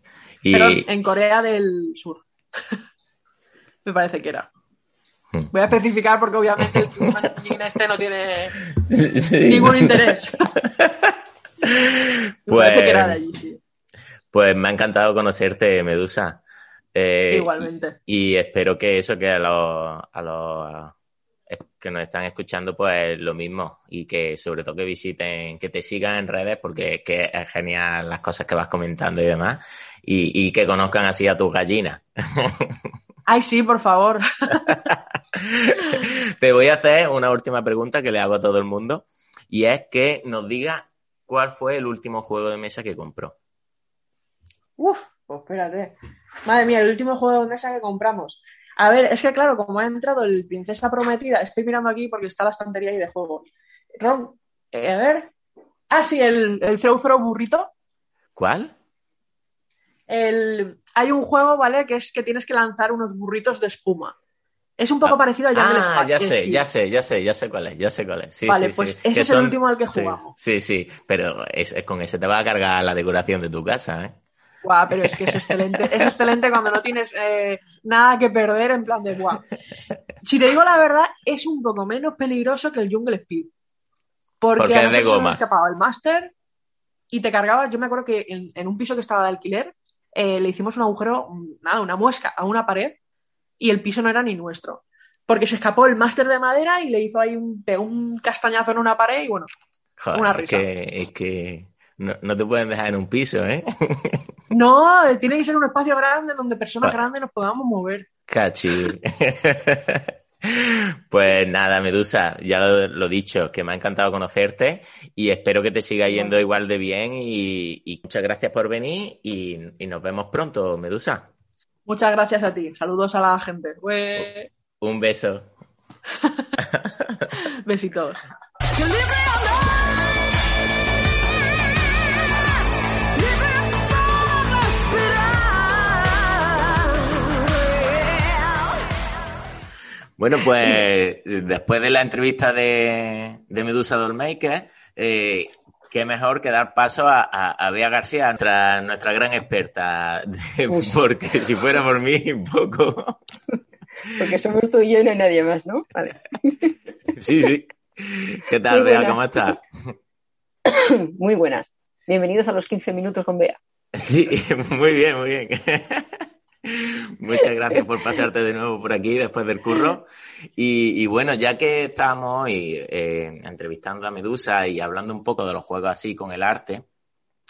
Y Perdón, en Corea del Sur. Me parece que era. Hmm. Voy a especificar porque obviamente el clima este no tiene Sí. ningún interés. Me Pues- parece que era de allí, sí. Pues me ha encantado conocerte, Medusa. Eh, Igualmente. Y, espero que eso, que a los, a los que nos están escuchando, pues lo mismo. Y que sobre todo que visiten, que te sigan en redes, porque es que es genial las cosas que vas comentando y demás. Y, y que conozcan así a tus gallinas. Ay, sí, por favor. Te voy a hacer una última pregunta que le hago a todo el mundo. Y es que nos diga cuál fue el último juego de mesa que compró. Uf, pues espérate. Madre mía, el último juego de mesa que compramos. A ver, es que claro, como ha entrado el Princesa Prometida, estoy mirando aquí porque está la estantería ahí de juegos. Ron, eh, a ver. Ah, sí, el, el Throw Throw Burrito. ¿Cuál? El, hay un juego, ¿vale? Que es que tienes que lanzar unos burritos de espuma. Es un poco parecido a Jungle Ah, ya sé, ya sé, ya sé, ya sé cuál es, ya sé cuál es. Sí, Vale, sí, pues sí. ese Que es el último al que jugamos. Sí, sí, pero es, es con ese te va a cargar la decoración de tu casa, ¿eh? Guau, pero es que es excelente. Es excelente cuando no tienes eh, nada que perder en plan de guau. Si te digo la verdad, es un poco menos peligroso que el Jungle Speed. Porque, Porque a es de nosotros se nos escapaba el máster y te cargabas. Yo me acuerdo que en, en un piso que estaba de alquiler eh, le hicimos un agujero, nada, una muesca a una pared y el piso no era ni nuestro. Porque se escapó el máster de madera y le hizo ahí un, castañazo en una pared y bueno, Joder, Una es risa. que, es que no, no te pueden dejar en un piso, ¿eh? no, tiene que ser un espacio grande donde personas Va. grandes nos podamos mover. Cachi. Pues nada, Medusa, ya lo, lo dicho, que me ha encantado conocerte y espero que te siga yendo igual de bien y, y muchas gracias por venir y, y nos vemos pronto, Medusa. Muchas gracias a ti. Saludos a la gente. Un beso. Besitos. Bueno, pues después de la entrevista de, de Medusa Dollmaker, eh, qué mejor que dar paso a, a, a Bea García, nuestra, nuestra gran experta, de- porque si fuera por mí, un poco. Porque somos tú y yo y no hay nadie más, ¿no? Vale. Sí, sí. ¿Qué tal, Muy Bea? buenas. ¿Cómo estás? Muy buenas. Bienvenidos a los 15 minutos con Bea. Sí, muy bien, muy bien. Muchas gracias por pasarte de nuevo por aquí después del curro. Y, y bueno, ya que estamos hoy eh, entrevistando a Medusa y hablando un poco de los juegos así con el arte,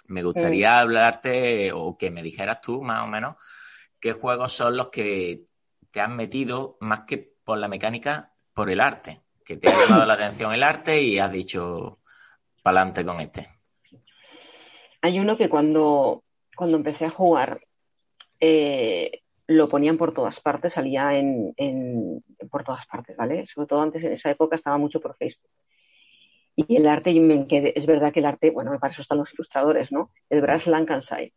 me gustaría hablarte o que me dijeras tú más o menos qué juegos son los que te han metido más que por la mecánica, por el arte, que te ha llamado la atención el arte y has dicho pa'lante con este. Hay uno que cuando, cuando empecé a jugar eh, lo ponían por todas partes, salía en, por todas partes, ¿vale? Sobre todo antes, en esa época, estaba mucho por Facebook. Y el arte, y me quedé- es verdad que el arte, bueno, para eso están los ilustradores, ¿no? El Brass Lancashire.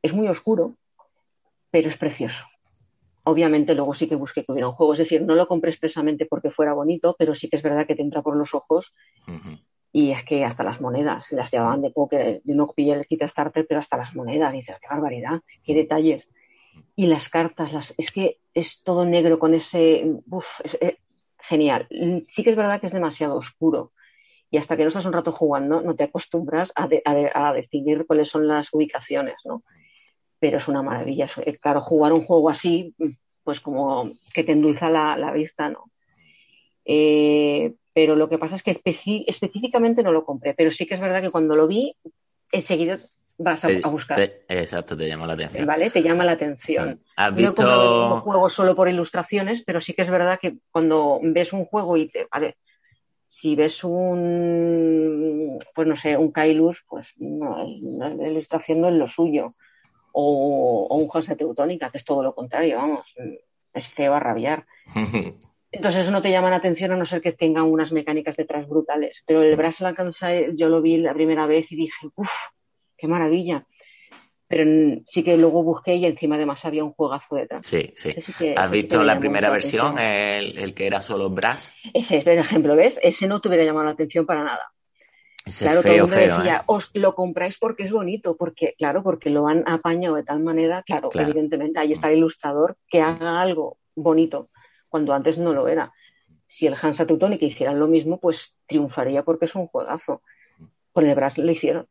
Es muy oscuro, pero es precioso. Obviamente luego sí que busqué que hubiera un juego, es decir, no lo compré expresamente porque fuera bonito, pero sí que es verdad que te entra por los ojos. Y es que hasta las monedas, las llevaban de póker, yo no pillé el kit starter, pero hasta las monedas, y dices, qué barbaridad, qué detalles. Y las cartas, las, es que es todo negro con ese, uf, es- es genial. Sí que es verdad que es demasiado oscuro. Y hasta que no estás un rato jugando, no te acostumbras a, de- a de- a distinguir cuáles son las ubicaciones, ¿no? Pero es una maravilla. Eh, Claro, jugar un juego así, pues como que te endulza la, la vista, ¿no? Eh, pero lo que pasa es que específicamente no lo compré, pero sí que es verdad que cuando lo vi, enseguida vas a, Te- a buscar, te- exacto, te llamó la atención. ¿vale? Te llama la atención. ¿Has No he comprado visto? juego solo por ilustraciones, pero sí que es verdad que cuando ves un juego y te, vale, si ves un, pues no sé, un Kailus, pues no, no, la ilustración no es lo suyo. O, o un Hansa Teutónica, que es todo lo contrario, vamos, es que va a rabiar. Entonces eso no te llama la atención a no ser que tenga unas mecánicas detrás brutales. Pero el Brass Lancashire yo lo vi la primera vez y dije, uff, qué maravilla. Pero mm, sí que luego busqué y encima además había un juegazo detrás. Sí, sí. Ese sí que- ¿Has sí visto la primera la versión, el, el que era solo brass? Ese es, por ejemplo, ¿ves? Ese no te hubiera llamado la atención para nada. Ese claro, feo, todo el mundo feo, decía, ¿eh? os lo compráis porque es bonito, porque, claro, porque lo han apañado de tal manera, claro, Claro. evidentemente ahí está el ilustrador que haga algo bonito, cuando antes no lo era. Si el Hansa Teutonic hicieran lo mismo, pues triunfaría porque es un juegazo. Con el Brass lo hicieron.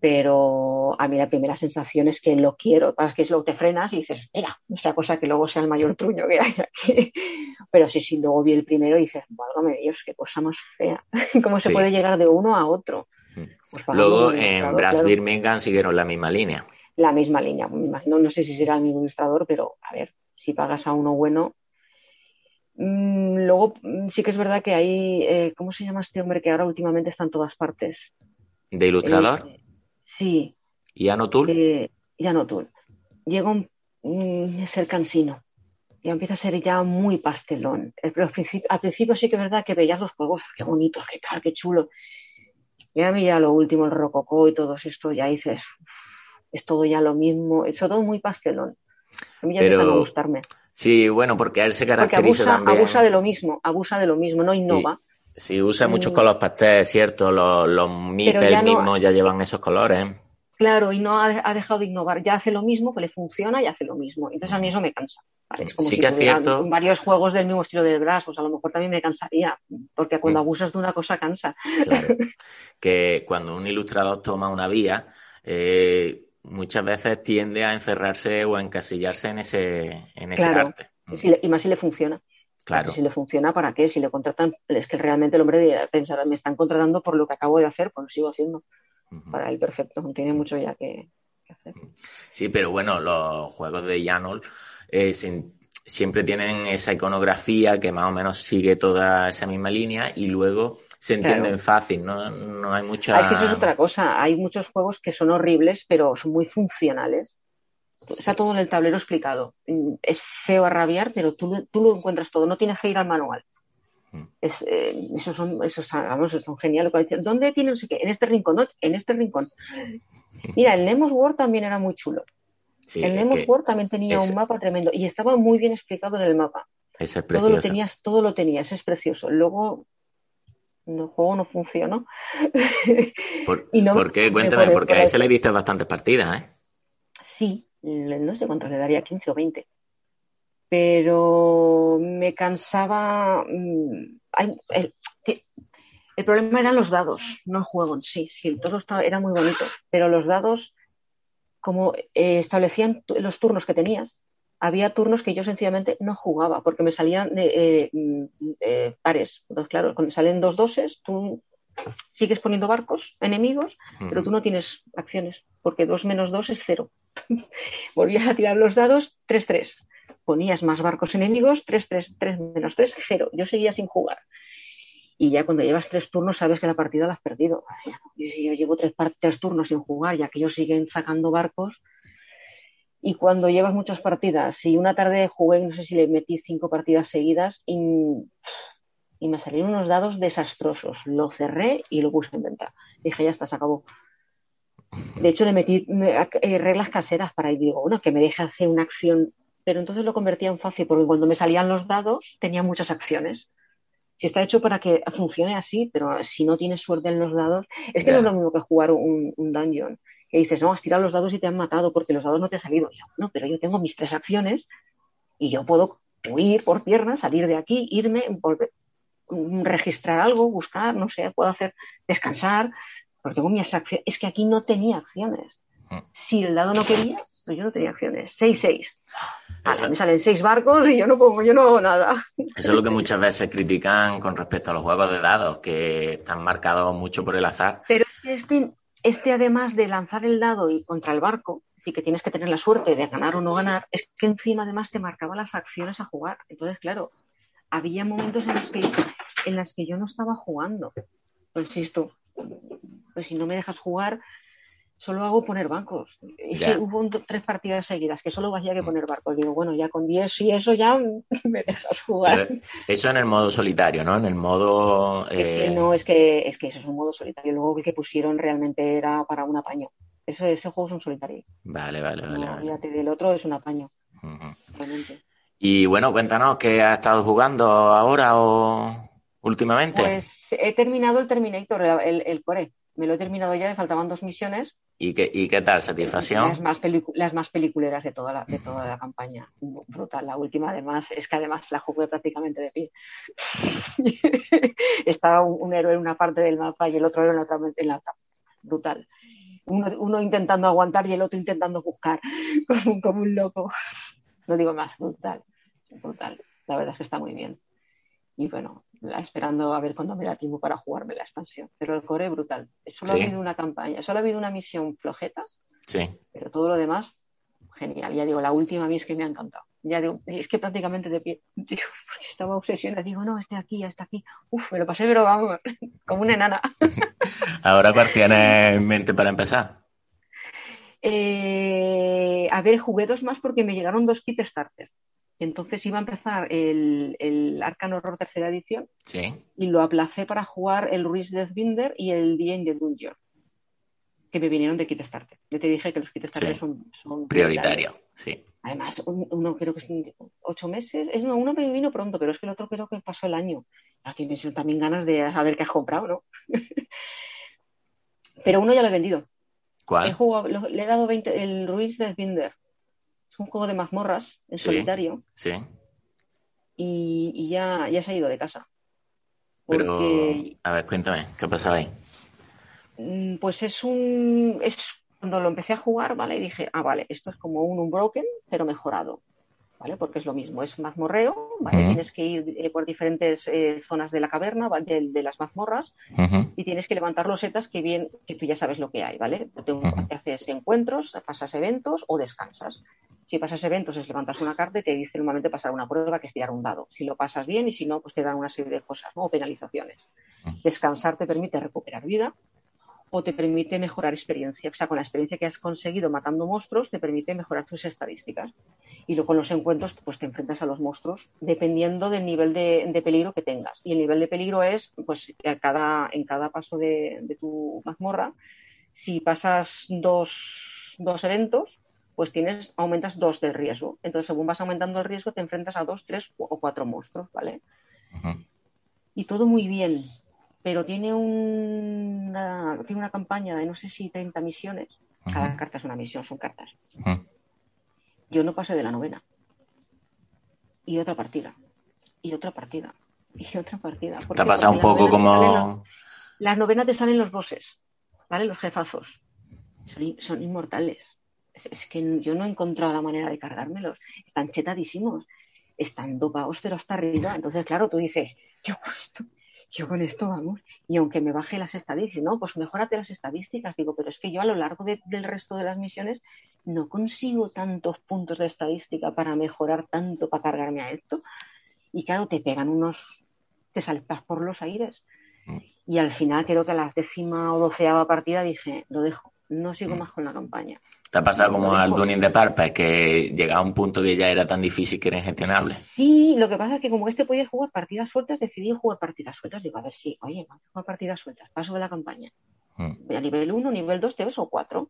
Pero a mí la primera sensación es que lo quiero, para que es luego te frenas y dices, mira, esa cosa que luego sea el mayor truño que hay aquí. Pero sí, sí, luego vi el primero y dices, válgame Dios, qué cosa más fea. ¿Cómo se Sí. puede llegar de uno a otro? Pues Luego en ilustrador, Brass claro, Birmingham siguieron la misma línea. la misma línea. Me imagino, no sé si será el mismo ilustrador, pero a ver, si pagas a uno bueno. Mm, luego mm, sí que es verdad que hay, eh, ¿cómo se llama este hombre que ahora últimamente está en todas partes? De ilustrador, Eh, sí, Ian O'Toole. eh, ya no tú. Llega un, mm, ser cansino. Ya empieza a ser ya muy pastelón. Pero al principio, al principio sí que es verdad que veías los juegos, qué bonitos, qué tal, qué chulo. Y a mí ya lo último, el rococó y todo esto, ya dices, es todo ya lo mismo, es todo muy pastelón. A mí ya Pero empieza a gustarme. Sí, bueno, porque él se caracteriza abusa, también. abusa de lo mismo, abusa de lo mismo, no innova. Sí, usa muchos Mm. colores pastel, cierto. Los, los Meeple ya no- mismos ya llevan esos colores. Claro, y no ha, ha dejado de innovar. Ya hace lo mismo, que le funciona y hace lo mismo. Entonces a mí eso me cansa. ¿vale? Es como Sí si que es cierto. varios juegos del mismo estilo de Brass, pues a lo mejor también me cansaría, porque cuando Mm. abusas de una cosa cansa. Claro. que cuando un ilustrador toma una vía, eh, muchas veces tiende a encerrarse o a encasillarse en ese, en ese Claro. arte. Si le- y más si le funciona. Claro. Si le funciona, ¿para qué? Si le contratan, es que realmente el hombre debería pensar, me están contratando por lo que acabo de hacer, pues lo sigo haciendo. Para él perfecto, no tiene mucho ya que, que hacer. Sí, pero bueno, los juegos de Janol eh, siempre tienen esa iconografía que más o menos sigue toda esa misma línea y luego se entienden Claro. fácil, ¿no? No hay mucha... Ah, es que eso es otra cosa. Hay muchos juegos que son horribles, pero son muy funcionales. Está todo en el tablero explicado. Es feo a rabiar, pero tú, lo- tú lo encuentras todo. No tienes que ir al manual. Mm. Es, eh, esos son, esos, vamos, son geniales. ¿Dónde tiene no sé qué? En este rincón, ¿no? En este rincón. Mira, el Nemos World también era muy chulo. Sí, el Nemos World también tenía un mapa tremendo y estaba muy bien explicado en el mapa. ese es Todo lo precioso. tenías, todo lo tenías, es precioso. Luego, el juego no funcionó. ¿Por, y no- por qué? me Cuéntame, porque a ese le diste bastantes partidas, ¿eh? Sí, no sé cuántos le daría, 15 o 20. Pero me cansaba. mm, el, problema eran los dados, no el juego en sí. Sí, todo estaba, era muy bonito, pero los dados, como eh, establecían los turnos que tenías, había turnos que yo sencillamente no jugaba porque me salían de, eh, mm, eh, pares. Entonces, claro, cuando salen dos doses, tú sigues poniendo barcos enemigos pero tú no tienes acciones, porque 2 menos 2 es 0. Volvías a tirar los dados, 3-3. Ponías más barcos enemigos, 3-3, 3 menos 3, 0. Yo seguía sin jugar. Y ya cuando llevas tres turnos sabes que la partida la has perdido. Y si yo llevo tres, tres turnos sin jugar, ya que ellos siguen sacando barcos. Y cuando llevas muchas partidas, y una tarde jugué, no sé si le metí cinco partidas seguidas, y, y me salieron unos dados desastrosos. Lo cerré y lo puse en venta. Dije, ya está, se acabó. De hecho, le metí me- eh, reglas caseras para y digo, bueno, que me deje hacer una acción. Pero entonces lo convertía en fácil, porque cuando me salían los dados tenía muchas acciones. Si está hecho para que funcione así, pero si no tienes suerte en los dados, es que no es lo mismo que jugar un, un dungeon. Que dices, no, has tirado los dados y te han matado porque los dados no te han salido. Yo, no, pero yo tengo mis tres acciones y yo puedo huir por piernas, salir de aquí, irme, volver, mm, registrar algo, buscar, no sé, puedo hacer descansar, porque tengo mis acciones. Es que aquí no tenía acciones. Mm. Si el dado no quería, pues yo no tenía acciones. 6-6. Eso- me salen seis barcos y yo no pongo, yo no hago nada. Eso es lo que muchas veces critican con respecto a los juegos de dados, que están marcados mucho por el azar. Pero este, este además de lanzar el dado y contra el barco, sí que tienes que tener la suerte de ganar o no ganar, es que encima además te marcaba las acciones a jugar. Entonces, claro, había momentos en los que, en las que yo no estaba jugando. Pues insisto, pues si no me dejas jugar, solo hago poner bancos. Es que hubo un- tres partidas seguidas que solo hacía que poner barcos. Digo, bueno, ya con 10 y eso ya me dejas jugar. Pero eso en el modo solitario, ¿no? En el modo... Es que eh, no, es que, es que eso es un modo solitario. Luego el que pusieron realmente era para un apaño. Eso, ese juego es un solitario. Vale, vale, vale. No, vale. del otro es un apaño, realmente. Y bueno, cuéntanos qué has estado jugando ahora o últimamente. Pues he terminado el Terminator, el, el core. Me lo he terminado ya, me faltaban dos misiones. ¿Y qué, ¿Y qué tal? Las ¿Satisfacción? más, pelicu- las más peliculeras de toda, la, de toda la campaña. Brutal. La última, además, es que además la jugué prácticamente de pie. Estaba un, un héroe en una parte del mapa y el otro héroe en la otra. En la otra. Brutal. Uno, uno intentando aguantar y el otro intentando buscar, como, como un loco. No digo más, brutal. Brutal. La verdad es que está muy bien. Y bueno, esperando a ver cuándo me da tiempo para jugarme la expansión. Pero el core brutal. Solo Sí. ha habido una campaña, solo ha habido una misión flojeta, Sí. pero todo lo demás, genial. Ya digo, la última a mí es que me ha encantado. Ya digo, es que prácticamente de pie. Digo, estaba obsesionada. Digo, no, este aquí, este aquí. Uf, me lo pasé, pero vamos, como una enana. ¿Ahora cuál tienes en mente para empezar? Eh, a ver, jugué dos más porque me llegaron dos kits starter. Entonces iba a empezar el, el Arcano Horror tercera edición Sí. y lo aplacé para jugar el Ruiz Deathbinder y el Día in the Dungeon, que me vinieron de kit starter. Yo te dije que los kit starter Sí. son, son Prioritario. Sí. Además, un- uno creo que es ocho meses. Es, no, uno me vino pronto, pero es que el otro creo que pasó el año. Ya tienes también ganas de saber qué has comprado, ¿no? pero uno ya lo he vendido. He ¿Cuál? jugado- lo- le he dado 20, el Ruiz de Binder. Es un juego de mazmorras en Sí. solitario Sí. y, y ya, ya se ha ido de casa. Pero, Porque a ver, cuéntame, ¿qué pasaba ahí? mm, pues es un es cuando lo empecé a jugar, ¿vale? Y dije, ah, vale, esto es como un Unbroken, pero mejorado, ¿vale? Porque es lo mismo, es mazmorreo, ¿vale? Tienes que ir eh, por diferentes eh, zonas de la caverna, ¿vale? de, de las mazmorras, y tienes que levantar los setas que bien, que tú ya sabes lo que hay, ¿vale? Ujú. te haces encuentros, pasas eventos o descansas. Si pasas eventos es levantas una carta y te dice normalmente pasar una prueba que es tirar un dado. Si lo pasas bien y si no, pues te dan una serie de cosas, ¿no? O penalizaciones. Descansar te permite recuperar vida o te permite mejorar experiencia. O sea, con la experiencia que has conseguido matando monstruos, te permite mejorar tus estadísticas. Y luego con los encuentros, pues te enfrentas a los monstruos dependiendo del nivel de, de peligro que tengas. Y el nivel de peligro es, pues, a cada, en cada paso de, de tu mazmorra, si pasas dos, dos eventos, pues tienes, aumentas dos del riesgo. Entonces, según vas aumentando el riesgo, te enfrentas a dos, tres o cuatro monstruos, ¿vale? Y todo muy bien, pero tiene una, tiene una campaña de no sé si 30 misiones. Cada carta es una misión, son cartas. Yo no pasé de la novena. Y otra partida. Y otra partida. Y otra partida. ¿Por Te ha pasado un poco como... Las novenas te salen los bosses, ¿vale? Los jefazos. Son, son inmortales. Es, que yo no he encontrado la manera de cargármelos. Están chetadísimos. Están dopados, pero hasta arriba. Entonces, claro, tú dices, yo con esto, yo con esto vamos. Y aunque me baje las estadísticas, no, pues mejórate las estadísticas. Digo, pero es que yo a lo largo de- del resto de las misiones no consigo tantos puntos de estadística para mejorar tanto, para cargarme a esto. Y claro, te pegan unos, te saltas por los aires. Mm. Y al final, creo que a la décima o doceava partida dije, lo dejo, no sigo Mm. más con la campaña. Te ha pasado como al dejo. Dunning de Parpa, que llegaba a un punto que ya era tan difícil que era ingestionable. Sí, lo que pasa es que como este podía jugar partidas sueltas, decidí jugar partidas sueltas. Digo, a ver, sí, oye, vamos a jugar partidas sueltas, paso de la campaña. Mm. Voy a nivel 1, nivel 2, te ves o 4.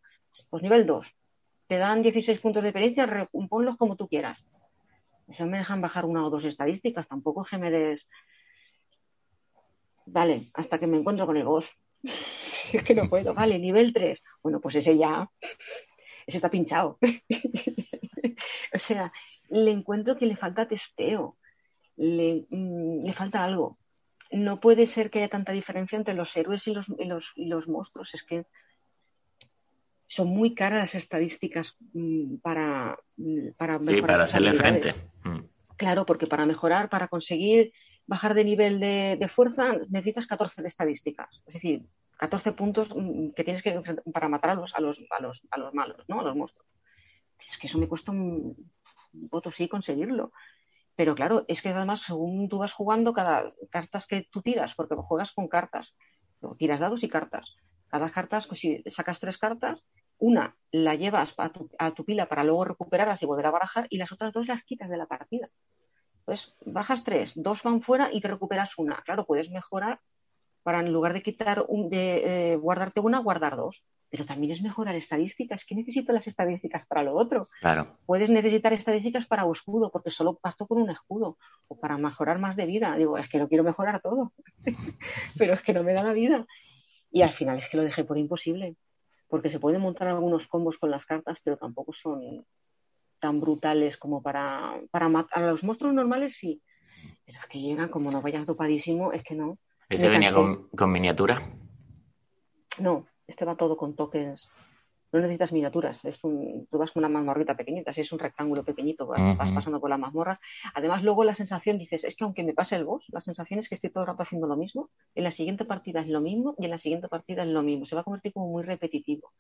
Pues nivel 2. Te dan 16 puntos de experiencia, ponlos como tú quieras. Eso me dejan bajar una o dos estadísticas, tampoco es que me des... Vale, hasta que me encuentro con el boss. es que no puedo. Vale, nivel 3. Bueno, pues ese ya... Ese está pinchado. o sea, le encuentro que le falta testeo. Le, mm, le falta algo no puede ser que haya tanta diferencia entre los héroes y los, y los, y los monstruos. Es que son muy caras las estadísticas mm, para, mm, para Sí, mejorar para las hacerle frente. Mm. Claro, porque para mejorar, para conseguir bajar de nivel de, fuerza, necesitas 14 de estadísticas. Es decir, 14 puntos mm, que tienes que para matar a los, a los, a los, a los malos, ¿no? A los monstruos. Es que eso me cuesta un voto sí conseguirlo. Pero claro, es que además, según tú vas jugando, cada cartas que tú tiras, porque juegas con cartas, tiras dados y cartas. Cada carta, pues, si sacas tres cartas, una la llevas a tu, a tu pila para luego recuperarlas y volver a barajar, y las otras dos las quitas de la partida. Entonces, bajas tres, dos van fuera y te recuperas una. Claro, puedes mejorar para en lugar de quitar un, de eh, guardarte una, guardar dos. Pero también es mejorar estadísticas. ¿Qué necesito las estadísticas para lo otro? Claro. puedes necesitar estadísticas para o escudo, porque solo pasto con un escudo, o para mejorar más de vida. Digo, es que no quiero mejorar todo, pero es que no me da la vida. Y al final es que lo dejé por imposible, porque se pueden montar algunos combos con las cartas, pero tampoco son tan brutales como para, para matar. A los monstruos normales sí, pero es que llegan como no vayas dopadísimo, es que no. ¿Ese Me venía con, con miniatura? No, este va todo con tokens. No necesitas miniaturas. Es un, tú vas con una mazmorrita pequeñita, si es un rectángulo pequeñito, vas, vas pasando por la mazmorra. Además, luego la sensación, dices, es que aunque me pase el boss, la sensación es que estoy todo el rato haciendo lo mismo. En la siguiente partida es lo mismo y en la siguiente partida es lo mismo. Se va a convertir como muy repetitivo.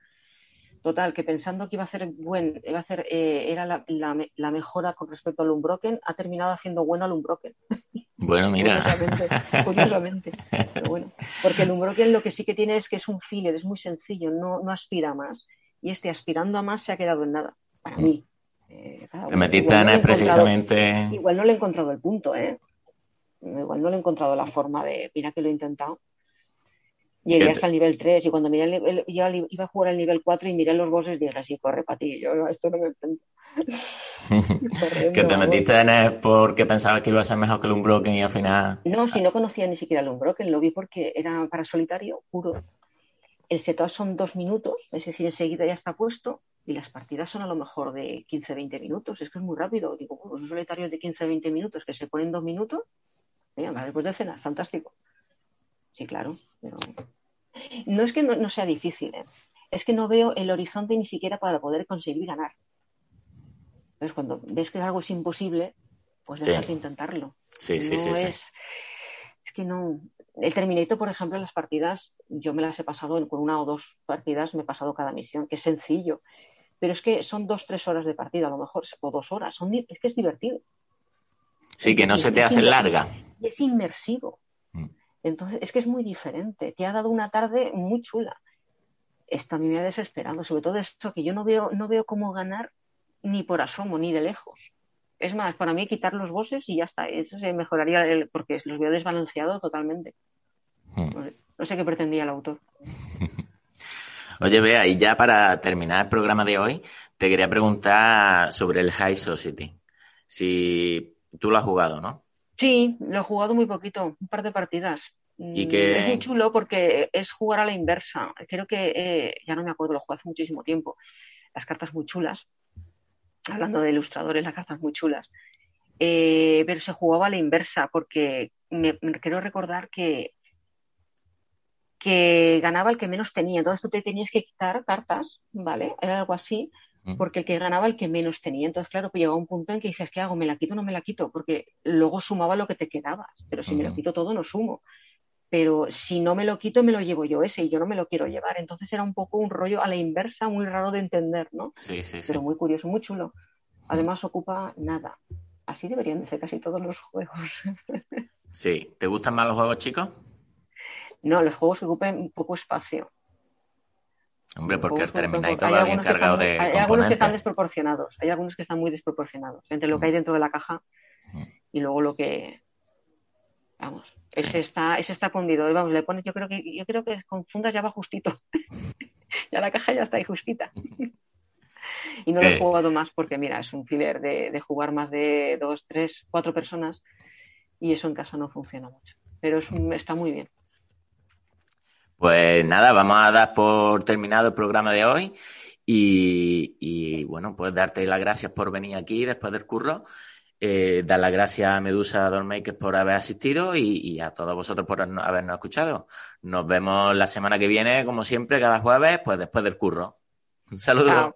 Total, que pensando que iba a hacer buen, iba a hacer, eh, era la, la la mejora con respecto al Unbroken, ha terminado haciendo bueno al Unbroken. Bueno, mira. Curiosamente, curiosamente. Pero bueno, porque el Unbroken lo que sí que tiene es que es un filler, es muy sencillo, no, no aspira a más. Y este aspirando a más se ha quedado en nada, para mí. Eh, cada Te metiste en no precisamente. Igual no le he encontrado el punto, ¿eh? Igual no le he encontrado la forma de, mira que lo he intentado. Llegué ¿Qué te- hasta el nivel 3 y cuando miré el, li- iba a jugar al nivel 4 y miré los bosses dije, así corre para ti, yo esto no me. Corriendo, que te metiste en él porque pensabas que iba a ser mejor que el Unbroken y al final. No, si no conocía ni siquiera el Unbroken, lo vi porque era para solitario puro. El setup son dos minutos, es decir, enseguida ya está puesto y las partidas son a lo mejor de 15-20 minutos. Es que es muy rápido. Digo, bueno, un solitario de 15-20 minutos que se pone en dos minutos, venga, después de cenar, fantástico. Sí, claro, no es que no, no sea difícil, ¿eh? es que no veo el horizonte ni siquiera para poder conseguir ganar. Entonces, cuando ves que algo es imposible, pues Sí. dejas de intentarlo Sí, sí, no sí, sí. es, es que no. El Terminator, por ejemplo, las partidas, yo me las he pasado con una o dos partidas, me he pasado cada misión, que es sencillo. pero es que son dos, tres horas de partida a lo mejor, o dos horas, son, es que es divertido. Sí, que no se te hace larga. Y es inmersivo. Entonces, es que es muy diferente. Te ha dado una tarde muy chula. Esto a mí me ha desesperado, sobre todo esto que yo no veo, no veo cómo ganar ni por asomo, ni de lejos. Es más, para mí quitar los bosses y ya está. Eso se mejoraría el- porque los veo desbalanceados totalmente. Mm. No sé, no sé qué pretendía el autor. Oye, Bea, y ya para terminar el programa de hoy, te quería preguntar sobre el High Society. Si tú lo has jugado, ¿no? Sí, lo he jugado muy poquito, un par de partidas. ¿Y Mm, qué- Es muy chulo porque es jugar a la inversa. Creo que, eh, ya no me acuerdo, lo jugué hace muchísimo tiempo. Las cartas muy chulas. Hablando de ilustradores, las cartas muy chulas. Eh, pero se jugaba a la inversa porque me, me quiero recordar que, que ganaba el que menos tenía. Entonces tú te tenías que quitar cartas, ¿vale? Era algo así Mm. Porque el que ganaba el que menos tenía. Entonces, claro, pues llegaba un punto en que dices, ¿qué hago? ¿Me la quito o no me la quito? Porque luego sumaba lo que te quedabas. Pero si me lo quito todo, no sumo. Pero si no me lo quito, me lo llevo yo ese y yo no me lo quiero llevar. Entonces era un poco un rollo a la inversa, muy raro de entender, ¿no? Sí, sí, sí. Pero muy curioso, muy chulo. Además ocupa nada. Así deberían de ser casi todos los juegos. Sí. ¿Te gustan más los juegos chicos? No, los juegos que ocupen poco espacio. Hombre, porque el Terminator va bien cargado de Hay algunos que están desproporcionados. Hay algunos que están muy desproporcionados entre lo que hay dentro de la caja Mm. y luego lo que vamos ese está ese está fundido vamos le pones yo creo que yo creo que con fundas ya va justito ya la caja ya está ahí justita y no lo Eh. he jugado más porque mira es un filler de, de jugar más de dos tres cuatro personas y eso en casa no funciona mucho pero es un- está muy bien Pues nada, vamos a dar por terminado el programa de hoy y, bueno, pues darte las gracias por venir aquí después del curro, eh, dar las gracias a Medusa Dollmakers por haber asistido y, a todos vosotros por habernos escuchado. Nos vemos la semana que viene, como siempre, cada jueves, pues después del curro. Un saludo.